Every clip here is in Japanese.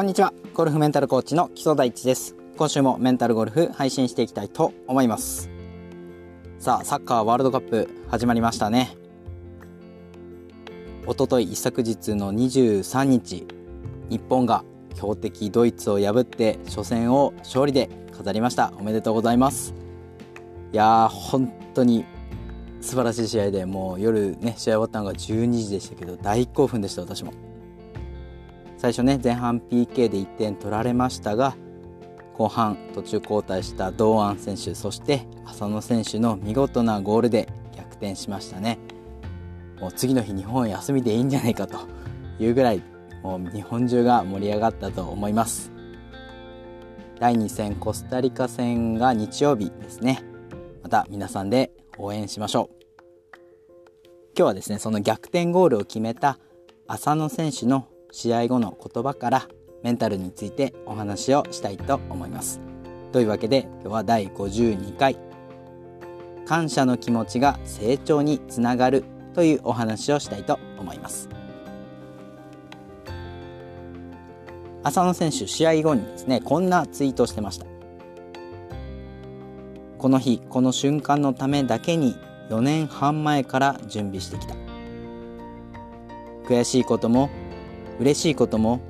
こんにちは。ゴルフメンタルコーチの木曽大地です。今週もメンタルゴルフ配信していきたいと思います。さあサッカーワールドカップ始まりましたね。おととい一昨日の23日日本が強敵ドイツを破って初戦を勝利で飾りました。おめでとうございます。いやー本当に素晴らしい試合でもう夜ね試合終わったのが12時でしたけど大興奮でした私も。最初ね前半 PK で1点取られましたが後半途中交代した堂安選手そして浅野選手の見事なゴールで逆転しましたね。もう次の日日本休みでいいんじゃないかというぐらいもう日本中が盛り上がったと思います。第2戦コスタリカ戦が日曜日ですね。また皆さんで応援しましょう。今日はですねその逆転ゴールを決めた浅野選手の試合後の言葉からメンタルについてお話をしたいと思います。というわけで今日は第52回感謝の気持ちが成長につながるというお話をしたいと思います。浅野選手試合後にですねこんなツイートしてました。この日この瞬間のためだけに4年半前から準備してきた悔しいことも嬉しいことも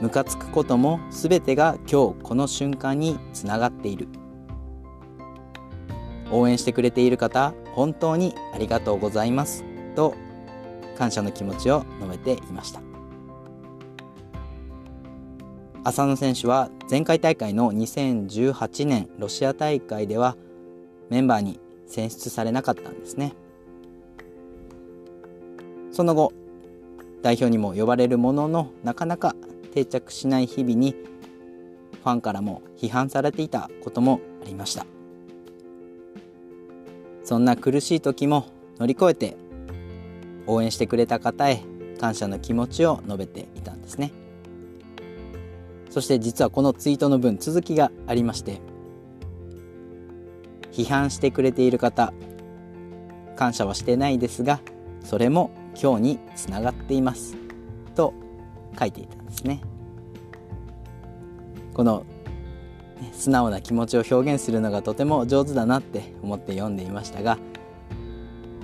ムカつくことも全てが今日この瞬間につながっている。応援してくれている方本当にありがとうございます。と感謝の気持ちを述べていました。浅野選手は前回大会の2018年ロシア大会ではメンバーに選出されなかったんですね。その後代表にも呼ばれるもののなかなか定着しない日々にファンからも批判されていたこともありました。そんな苦しい時も乗り越えて応援してくれた方へ感謝の気持ちを述べていたんですね。そして実はこのツイートの分続きがありまして批判してくれている方感謝はしてないですがそれも今日につながっています。と書いていたんですね。この素直な気持ちを表現するのがとても上手だなって思って読んでいましたが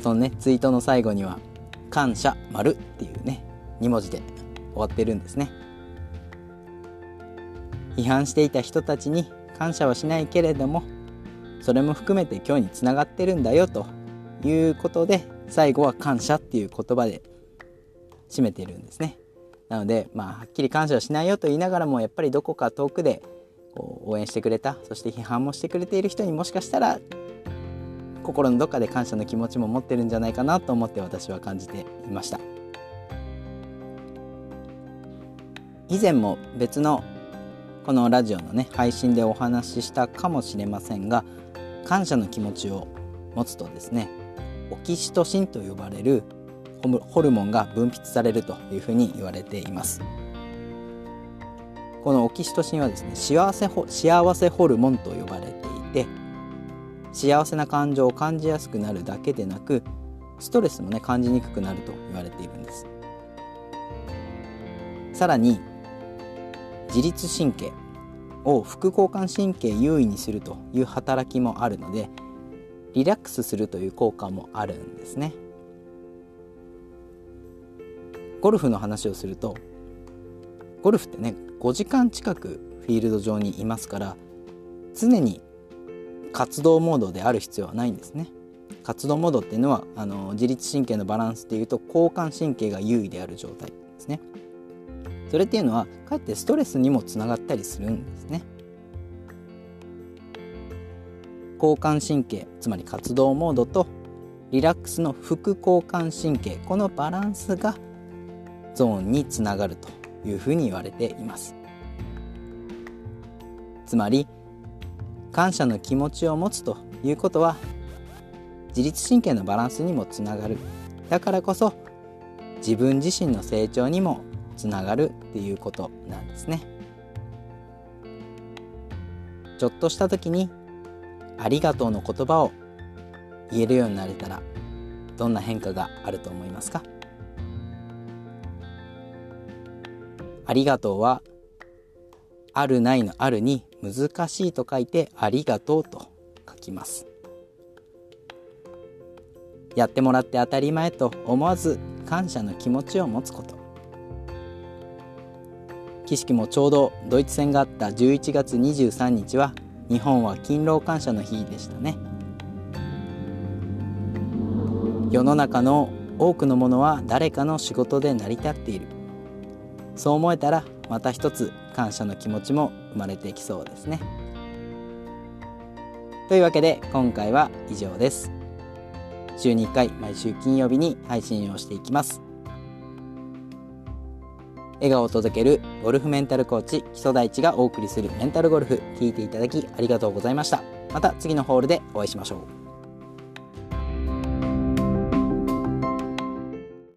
そのねツイートの最後には「感謝丸っていうね2文字で終わってるんですね。批判していた人たちに感謝はしないけれどもそれも含めて今日につながってるんだよということで最後は感謝っていう言葉で締めているんですね。なので、まあ、はっきり感謝はしないよと言いながらもやっぱりどこか遠くでこう応援してくれたそして批判もしてくれている人にもしかしたら心のどっかで感謝の気持ちも持ってるんじゃないかなと思って私は感じていました以前も別のこのラジオのね配信でお話ししたかもしれませんが感謝の気持ちを持つとですねオキシトシンと呼ばれるホルモンが分泌されるというふうに言われています。このオキシトシンはですね幸せ幸せホルモンと呼ばれていて幸せな感情を感じやすくなるだけでなくストレスもね感じにくくなると言われているんです。さらに自律神経を副交感神経優位にするという働きもあるのでリラックスするという効果もあるんですね。ゴルフの話をするとゴルフってね5時間近くフィールド上にいますから常に活動モードである必要はないんですね。活動モードっていうのはあの自律神経のバランスでいうと交感神経が優位である状態ですね。それっていうのはかえってストレスにもつながったりするんですね。交感神経つまり活動モードとリラックスの副交感神経このバランスがゾーンにつながるというふうに言われています。つまり感謝の気持ちを持つということは自律神経のバランスにもつながる。だからこそ自分自身の成長にもつながるっていうことなんですね。ちょっとした時にありがとうの言葉を言えるようになれたらどんな変化があると思いますか？ありがとうはあるないのあるに難しいと書いてありがとうと書きます。やってもらって当たり前と思わず感謝の気持ちを持つこと。岸木もちょうどドイツ戦があった11月23日は日本は勤労感謝の日でしたね。世の中の多くのものは誰かの仕事で成り立っている。そう思えたらまた一つ感謝の気持ちも生まれてきそうですね。というわけで今回は以上です。週に1回毎週金曜日に配信をしていきます。笑顔を届けるゴルフメンタルコーチ木曽大地がお送りするメンタルゴルフ。聞いていただきありがとうございました。また次のホールでお会いしましょう。